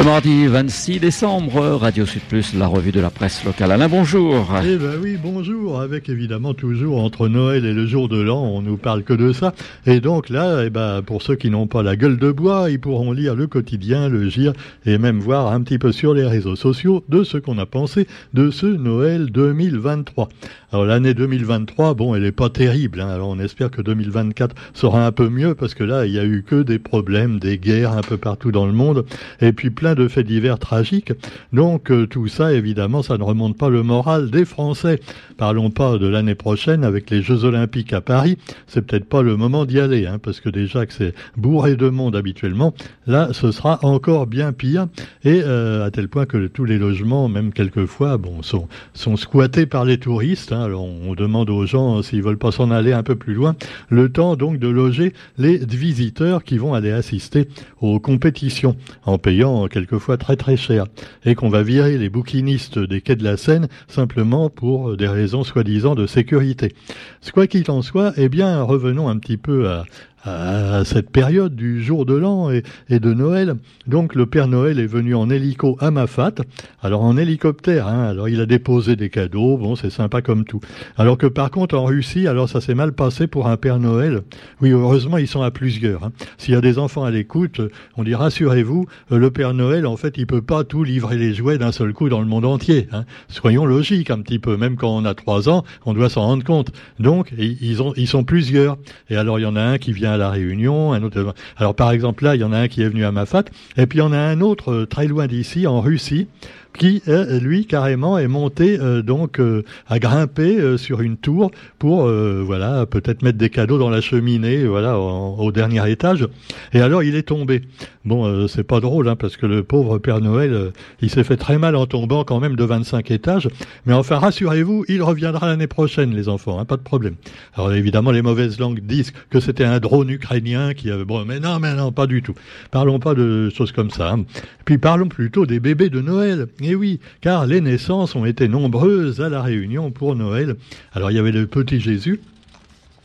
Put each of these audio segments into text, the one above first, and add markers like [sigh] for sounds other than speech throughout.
Le mardi 26 décembre, Radio Sud Plus, la revue de la presse locale. Alain, bonjour. Eh ben oui, bonjour. Avec évidemment toujours entre Noël et le jour de l'an, on nous parle que de ça. Et donc là, eh ben, pour ceux qui n'ont pas la gueule de bois, ils pourront lire le quotidien, le gire et même voir un petit peu sur les réseaux sociaux de ce qu'on a pensé de ce Noël 2023. Alors l'année 2023, bon, elle est pas terrible. Hein. Alors on espère que 2024 sera un peu mieux parce que là, il y a eu que des problèmes, des guerres un peu partout dans le monde et puis plein de faits divers tragiques. Donc euh, tout ça, évidemment, ça ne remonte pas le moral des Français. Parlons pas de l'année prochaine avec les Jeux Olympiques à Paris. C'est peut-être pas le moment d'y aller, hein, parce que déjà que c'est bourré de monde habituellement, là, ce sera encore bien pire. Et euh, à tel point que tous les logements, même quelquefois, bon, sont, sont squattés par les touristes. Hein. Alors on demande aux gens euh, s'ils veulent pas s'en aller un peu plus loin, le temps donc de loger les visiteurs qui vont aller assister aux compétitions en payant quelquefois très très cher et qu'on va virer les bouquinistes des quais de la Seine simplement pour des raisons soi-disant de sécurité. Quoi qu'il en soit, eh bien, revenons un petit peu à, à cette période du jour de l'an et, de Noël. Donc le Père Noël est venu en hélico à Mafat, alors en hélicoptère, hein, alors il a déposé des cadeaux, bon c'est sympa comme tout. Alors que par contre en Russie, alors ça s'est mal passé pour un Père Noël. Oui, heureusement ils sont à plusieurs. Hein. S'il y a des enfants à l'écoute, on dit rassurez-vous, le Père Noël en fait il peut pas tout livrer les jouets d'un seul coup dans le monde entier. Hein. Soyons logiques un petit peu, même quand on a trois ans, on doit s'en rendre compte. Donc ils, ont, ils sont plusieurs. Et alors il y en a un qui vient à la Réunion, un autre. Alors par exemple là, il y en a un qui est venu à Mafat, et puis il y en a un autre euh, très loin d'ici, en Russie, qui euh, lui carrément est monté euh, donc euh, à grimper sur une tour pour voilà peut-être mettre des cadeaux dans la cheminée voilà au dernier étage. Et alors il est tombé. Bon c'est pas drôle hein, parce que le pauvre Père Noël il s'est fait très mal en tombant quand même de 25 étages. Mais enfin rassurez-vous il reviendra l'année prochaine les enfants hein, pas de problème. Alors évidemment les mauvaises langues disent que c'était un drone ukrainien qui avait bon mais non mais non pas du tout. Parlons pas de choses comme ça hein. puis parlons plutôt des bébés de Noël et eh oui, car les naissances ont été nombreuses à la Réunion pour Noël. Alors il y avait le petit Jésus,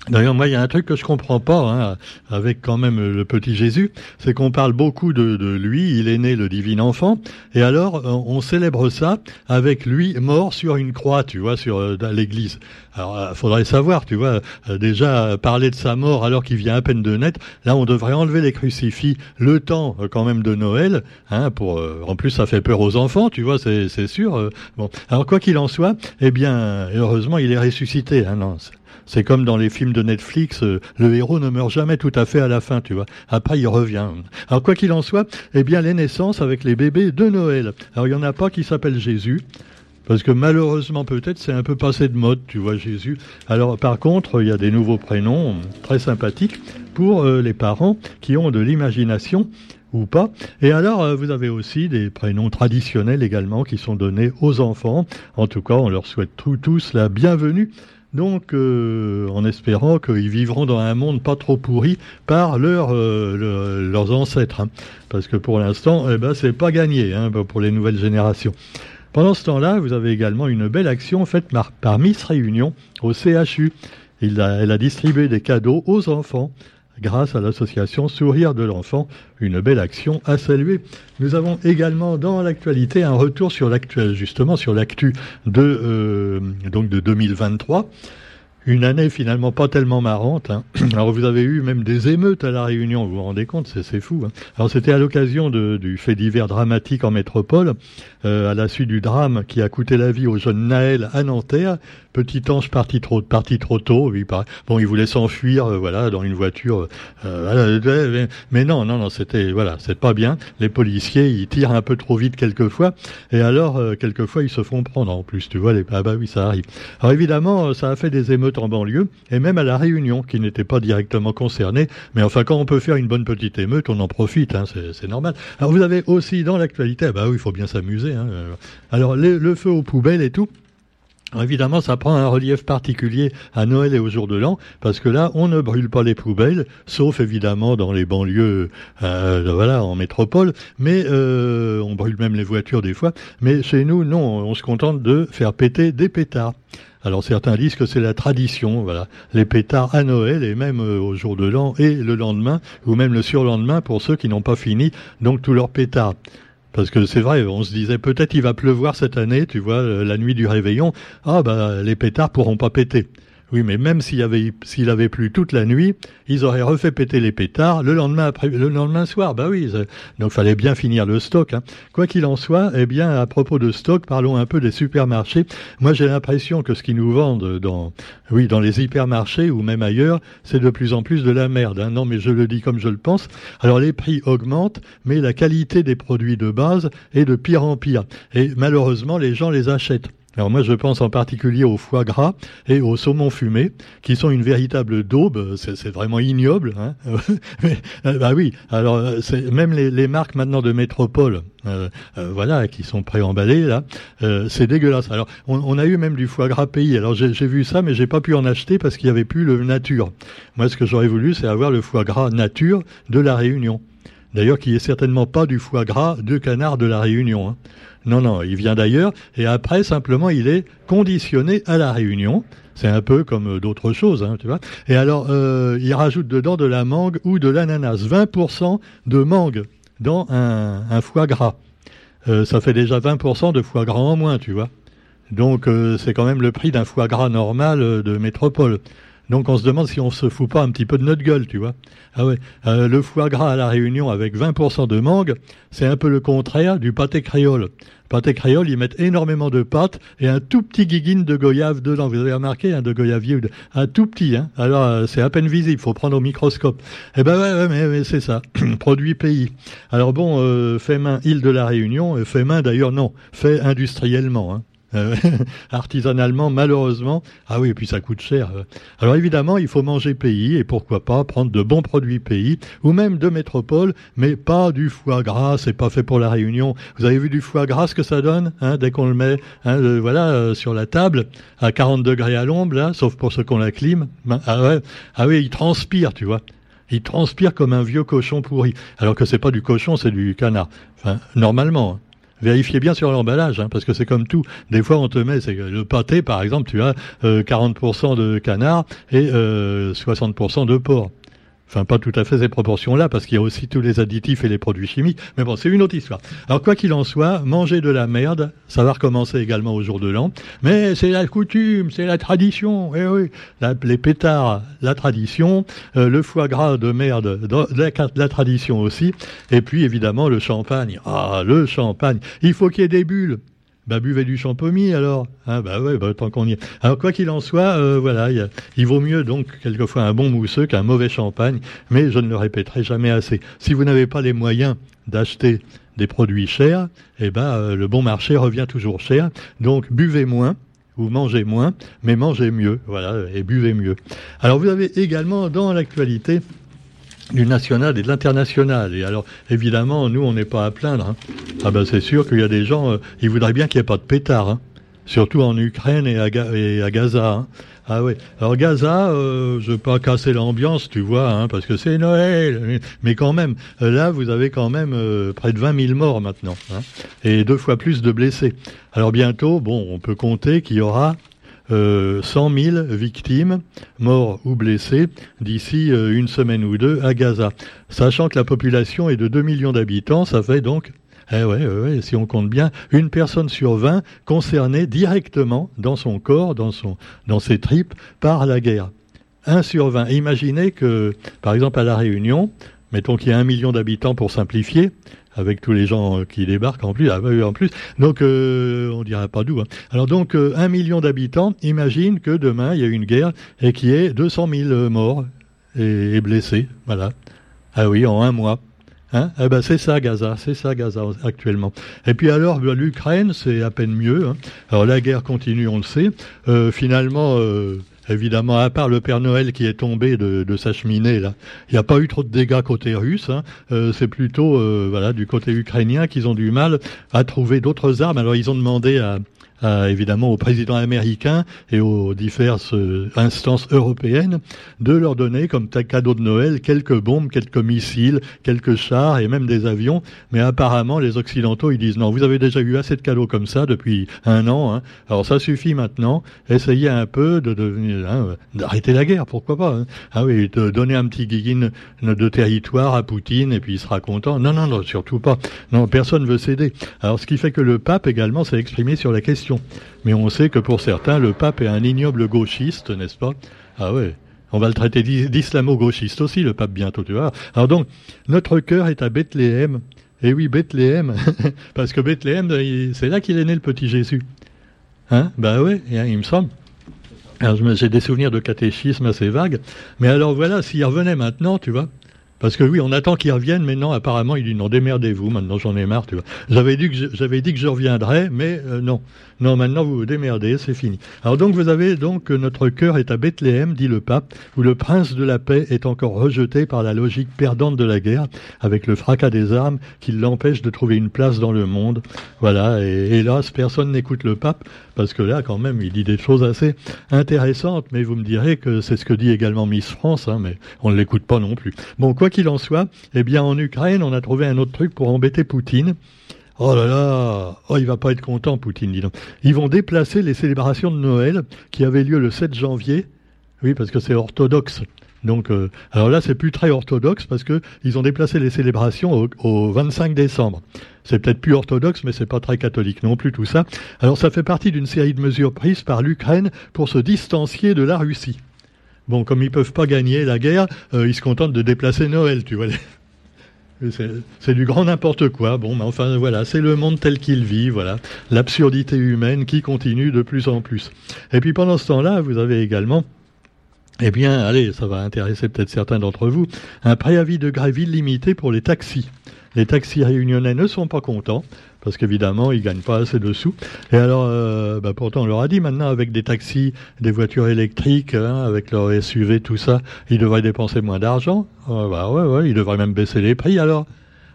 D'ailleurs, moi, il y a un truc que je comprends pas hein, avec quand même le petit Jésus, c'est qu'on parle beaucoup de, lui, il est né le divin enfant, et alors on célèbre ça avec lui mort sur une croix, tu vois, sur euh, l'église. Alors, euh, faudrait savoir, tu vois, euh, déjà parler de sa mort alors qu'il vient à peine de naître. Là, on devrait enlever les crucifix le temps quand même de Noël, hein, pour. en plus, ça fait peur aux enfants, tu vois, c'est sûr. bon, alors quoi qu'il en soit, eh bien, heureusement, il est ressuscité. Hein, non, c'est comme dans les films de Netflix, euh, le héros ne meurt jamais tout à fait à la fin, tu vois. Après, il revient. Alors, quoi qu'il en soit, eh bien, les naissances avec les bébés de Noël. Alors, il y en a pas qui s'appelle Jésus. Parce que malheureusement, peut-être, c'est un peu passé de mode, tu vois, Jésus. Alors, par contre, il y a des nouveaux prénoms très sympathiques pour euh, les parents qui ont de l'imagination ou pas. Et alors, euh, vous avez aussi des prénoms traditionnels également qui sont donnés aux enfants. En tout cas, on leur souhaite tous la bienvenue donc euh, en espérant qu'ils vivront dans un monde pas trop pourri par euh, leurs ancêtres. Hein. Parce que pour l'instant, eh ben, c'est pas gagné hein, pour les nouvelles générations. Pendant ce temps-là, vous avez également une belle action faite par, Miss Réunion au CHU. elle a distribué des cadeaux aux enfants grâce à l'association Sourire de l'enfant, une belle action à saluer. Nous avons également dans l'actualité un retour sur l'actuel, justement sur l'actu de euh, donc de 2023 une année finalement pas tellement marrante. Hein. [clears throat] Alors vous avez eu même des émeutes à la Réunion, vous vous rendez compte, c'est fou. Hein. Alors c'était à l'occasion du fait divers dramatique en métropole, euh, à la suite du drame qui a coûté la vie au jeune Naël à Nanterre. Petit ange parti trop, parti trop tôt. Oui, bon, il voulait s'enfuir, euh, voilà, dans une voiture. Euh, mais non, non, non, c'était voilà, c'est pas bien. Les policiers, ils tirent un peu trop vite quelquefois, et alors quelquefois ils se font prendre en plus. Tu vois, les, ah bah oui, ça arrive. Alors évidemment, ça a fait des émeutes en banlieue, et même à La Réunion, qui n'était pas directement concernée. Mais enfin, quand on peut faire une bonne petite émeute, on en profite, hein, c'est normal. Alors vous avez aussi dans l'actualité, ah bah oui, il faut bien s'amuser. Hein, euh. alors le feu aux poubelles et tout. évidemment, ça prend un relief particulier à Noël et au jour de l'an, parce que là, on ne brûle pas les poubelles, sauf évidemment dans les banlieues, euh, voilà, en métropole, mais euh, on brûle même les voitures des fois. Mais chez nous, non, on se contente de faire péter des pétards. Alors certains disent que c'est la tradition, voilà, les pétards à Noël et même euh, au jour de l'an et le lendemain ou même le surlendemain pour ceux qui n'ont pas fini donc tous leurs pétards. Parce que c'est vrai, on se disait peut-être il va pleuvoir cette année, tu vois, la nuit du réveillon. Ah bah les pétards pourront pas péter. Oui, mais même s'il avait, plu toute la nuit, ils auraient refait péter les pétards le lendemain soir. Bah oui, donc fallait bien finir le stock. Hein. Quoi qu'il en soit, eh bien, à propos de stock, parlons un peu des supermarchés. Moi, j'ai l'impression que ce qu'ils nous vendent dans les hypermarchés ou même ailleurs, c'est de plus en plus de la merde. Hein. Non, mais je le dis comme je le pense. Alors les prix augmentent, mais la qualité des produits de base est de pire en pire. Et malheureusement, les gens les achètent. Alors moi je pense en particulier au foie gras et au saumon fumé, qui sont une véritable daube, c'est vraiment ignoble. Hein [laughs] euh, bah oui, alors euh, même les, marques maintenant de métropole, euh, euh, voilà, qui sont préemballées là, euh, c'est dégueulasse. Alors on, on, a eu même du foie gras pays. Alors j'ai vu ça, mais j'ai pas pu en acheter parce qu'il y avait plus le nature. Moi ce que j'aurais voulu, c'est avoir le foie gras nature de la Réunion. D'ailleurs, qui est certainement pas du foie gras de canard de la Réunion. Hein. Non, non, il vient d'ailleurs, et après, simplement, il est conditionné à la réunion. C'est un peu comme euh, d'autres choses, hein, tu vois. Et alors, euh, il rajoute dedans de la mangue ou de l'ananas. 20% de mangue dans un, foie gras. Euh, ça fait déjà 20% de foie gras en moins, tu vois. Donc, c'est quand même le prix d'un foie gras normal de métropole. Donc on se demande si on se fout pas un petit peu de notre gueule, tu vois. Ah ouais, euh, le foie gras à la Réunion avec 20% de mangue, c'est un peu le contraire du pâté créole. Le pâté créole, ils mettent énormément de pâte et un tout petit guiguine de goyave dedans. Vous avez remarqué, un de goyavier, un tout petit, hein. Alors euh, c'est à peine visible, faut prendre au microscope. Eh ben ouais, ouais mais, c'est ça, [clears throat] produit pays. Alors bon, euh, fait main île de la Réunion, fait main d'ailleurs non, fait industriellement. Hein. Euh, [laughs] artisanalement, malheureusement. Ah oui, et puis ça coûte cher. Alors évidemment, il faut manger pays et pourquoi pas prendre de bons produits pays ou même de métropole, mais pas du foie gras. C'est pas fait pour la Réunion. Vous avez vu du foie gras ce que ça donne hein, dès qu'on le met, hein, voilà, euh, sur la table à 40 degrés à l'ombre, sauf pour ceux qui ont la clim. Ben, ah ah oui, il transpire, tu vois. Il transpire comme un vieux cochon pourri. Alors que c'est pas du cochon, c'est du canard. Enfin, normalement. Vérifiez bien sur l'emballage, hein, parce que c'est comme tout. Des fois, on te met, c'est le pâté, par exemple, tu as 40% euh, de canard et 60% euh, de porc. Enfin, pas tout à fait ces proportions-là, parce qu'il y a aussi tous les additifs et les produits chimiques. Mais bon, c'est une autre histoire. Alors, quoi qu'il en soit, manger de la merde, ça va recommencer également au jour de l'an. Mais c'est la coutume, c'est la tradition. Eh oui, les pétards, la tradition, euh, le foie gras de merde, la, la, tradition aussi. Et puis, évidemment, le champagne. Ah, le champagne. Il faut qu'il y ait des bulles. Bah buvez du champomis alors. Ah bah ouais, bah, tant qu'on y est. Alors quoi qu'il en soit, euh, voilà, il vaut mieux donc quelquefois un bon mousseux qu'un mauvais champagne, mais je ne le répéterai jamais assez. Si vous n'avez pas les moyens d'acheter des produits chers, eh ben euh, le bon marché revient toujours cher. Donc buvez moins ou mangez moins, mais mangez mieux, voilà, et buvez mieux. Alors vous avez également dans l'actualité du national et de l'international. Et alors, évidemment, nous, on n'est pas à plaindre. Hein. Ah ben, c'est sûr qu'il y a des gens, euh, ils voudraient bien qu'il n'y ait pas de pétard, hein. surtout en Ukraine et à, à Gaza. Hein. Ah oui. Alors Gaza, euh, je veux pas casser l'ambiance, tu vois, hein, parce que c'est Noël. Mais quand même, euh, là, vous avez quand même euh, près de 20 000 morts maintenant, hein, et deux fois plus de blessés. Alors bientôt, bon, on peut compter qu'il y aura 100 000 victimes, morts ou blessés, d'ici euh, une semaine ou deux à Gaza. Sachant que la population est de 2 millions d'habitants, ça fait donc eh ouais, si on compte bien, une personne sur 20 concernée directement dans son corps, dans, dans ses tripes, par la guerre. 1 sur 20. Imaginez que, par exemple, à La Réunion, mettons qu'il y a un million d'habitants pour simplifier, avec tous les gens euh, qui débarquent en plus. Ah, en plus. Donc, euh, on dirait pas d'où. Hein. Alors donc, euh, un million d'habitants, imagine que demain, il y a une guerre et qu'il y ait 200 000 morts et, blessés. Voilà. Ah oui, en un mois. Eh c'est ça Gaza, c'est ça Gaza actuellement. Et puis alors bah, l'Ukraine, c'est à peine mieux. Hein. Alors la guerre continue, on le sait. finalement, Évidemment, à part le Père Noël qui est tombé de, sa cheminée, là, il n'y a pas eu trop de dégâts côté russe. Hein. Euh, c'est plutôt, euh, voilà, du côté ukrainien qu'ils ont du mal à trouver d'autres armes. Alors, ils ont demandé à, évidemment au président américain et aux diverses euh, instances européennes de leur donner comme cadeau de Noël quelques bombes, quelques missiles, quelques chars et même des avions. Mais apparemment, les Occidentaux, ils disent non, vous avez déjà eu assez de cadeaux comme ça depuis un an. Hein. Alors ça suffit maintenant. Essayez un peu de devenir, hein, d'arrêter la guerre, pourquoi pas. Hein. Ah oui, de donner un petit guiguine de territoire à Poutine et puis il sera content. Non, non, non, surtout pas. Non, personne ne veut céder. Alors ce qui fait que le pape également s'est exprimé sur la question. Mais on sait que pour certains, le pape est un ignoble gauchiste, n'est-ce pas? Ah ouais. On va le traiter d'islamo-gauchiste aussi, le pape, bientôt, tu vois. Alors donc, notre cœur est à Bethléem. Et eh oui, Bethléem, [laughs] parce que Bethléem, c'est là qu'il est né le petit Jésus. Hein? Ben oui, il me semble. Alors j'ai des souvenirs de catéchisme assez vagues. Mais alors voilà, s'il revenait maintenant, tu vois, parce que oui, on attend qu'il revienne, mais non, apparemment, il dit non, démerdez-vous, maintenant j'en ai marre, tu vois. J'avais dit que je, j'avais dit que je reviendrais, mais euh, non. Non, maintenant vous vous démerdez, c'est fini. Alors donc vous avez donc notre cœur est à Bethléem, dit le pape, où le prince de la paix est encore rejeté par la logique perdante de la guerre, avec le fracas des armes qui l'empêche de trouver une place dans le monde. Voilà, et hélas, personne n'écoute le pape, parce que là, quand même, il dit des choses assez intéressantes, mais vous me direz que c'est ce que dit également Miss France, hein, mais on ne l'écoute pas non plus. Bon, quoi qu'il en soit, eh bien, en Ukraine, on a trouvé un autre truc pour embêter Poutine. Oh là là, oh il va pas être content, Poutine, dis donc. Ils vont déplacer les célébrations de Noël qui avaient lieu le 7 janvier. Oui, parce que c'est orthodoxe. Donc, euh, alors là, c'est plus très orthodoxe parce que ils ont déplacé les célébrations au, 25 décembre. C'est peut-être plus orthodoxe, mais c'est pas très catholique non plus tout ça. Alors, ça fait partie d'une série de mesures prises par l'Ukraine pour se distancier de la Russie. Bon, comme ils peuvent pas gagner la guerre, euh, ils se contentent de déplacer Noël, tu vois. [laughs] C'est du grand n'importe quoi. Bon, mais enfin voilà, c'est le monde tel qu'il vit, voilà. L'absurdité humaine qui continue de plus en plus. Et puis pendant ce temps-là, vous avez également eh bien, allez, ça va intéresser peut-être certains d'entre vous, un préavis de grève illimité pour les taxis. Les taxis réunionnais ne sont pas contents parce qu'évidemment, ils gagnent pas assez de sous. Et alors, euh, bah, pourtant, on leur a dit maintenant, avec des taxis, des voitures électriques, hein, avec leur SUV, tout ça, ils devraient dépenser moins d'argent. bah ouais, ouais, ils devraient même baisser les prix alors.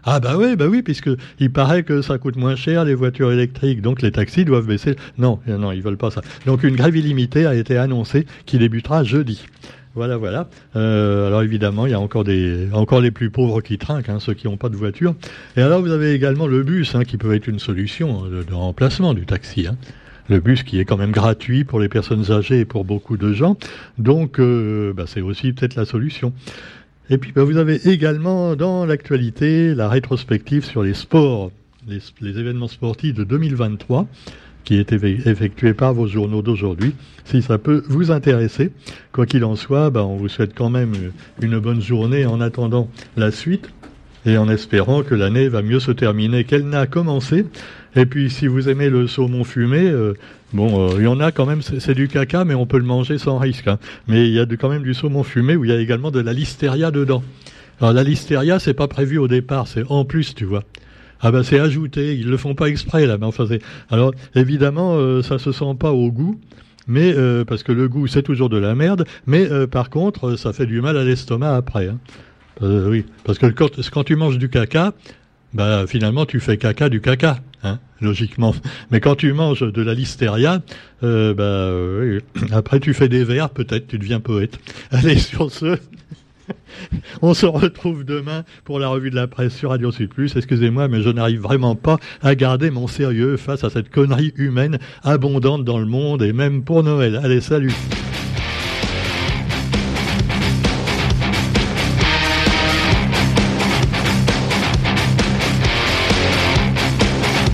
Ah bah oui, bah oui, puisque il paraît que ça coûte moins cher les voitures électriques, donc les taxis doivent baisser. Non, non, ils veulent pas ça. Donc une grève illimitée a été annoncée qui débutera jeudi. Voilà, voilà. Euh, alors évidemment, il y a encore des, encore les plus pauvres qui trinquent, hein, ceux qui n'ont pas de voiture. Et alors vous avez également le bus, hein, qui peut être une solution de, remplacement du taxi. Hein. Le bus qui est quand même gratuit pour les personnes âgées et pour beaucoup de gens. Donc, euh, bah, c'est aussi peut-être la solution. Et puis, bah, vous avez également dans l'actualité la rétrospective sur les sports, les événements sportifs de 2023 qui est effectué par vos journaux d'aujourd'hui. Si ça peut vous intéresser, quoi qu'il en soit, ben, on vous souhaite quand même une bonne journée en attendant la suite et en espérant que l'année va mieux se terminer qu'elle n'a commencé. Et puis, si vous aimez le saumon fumé, euh, bon, euh, il y en a quand même, c'est du caca, mais on peut le manger sans risque. Hein. Mais il y a quand même du saumon fumé où il y a également de la listeria dedans. Alors la listeria, c'est pas prévu au départ, c'est en plus, tu vois. Ah ben c'est ajouté, ils le font pas exprès là, mais enfin c'est. Alors évidemment, euh, ça se sent pas au goût. Mais euh, parce que le goût c'est toujours de la merde, mais euh, par contre ça fait du mal à l'estomac après. Hein. oui, parce que quand, quand, tu manges du caca, bah finalement tu fais caca du caca, hein, logiquement. Mais quand tu manges de la listeria, bah oui, après tu fais des vers, peut-être tu deviens poète. Allez sur ce. [laughs] On se retrouve demain pour la revue de la presse sur Radio Sud Plus. Excusez-moi, mais je n'arrive vraiment pas à garder mon sérieux face à cette connerie humaine abondante dans le monde et même pour Noël. Allez, salut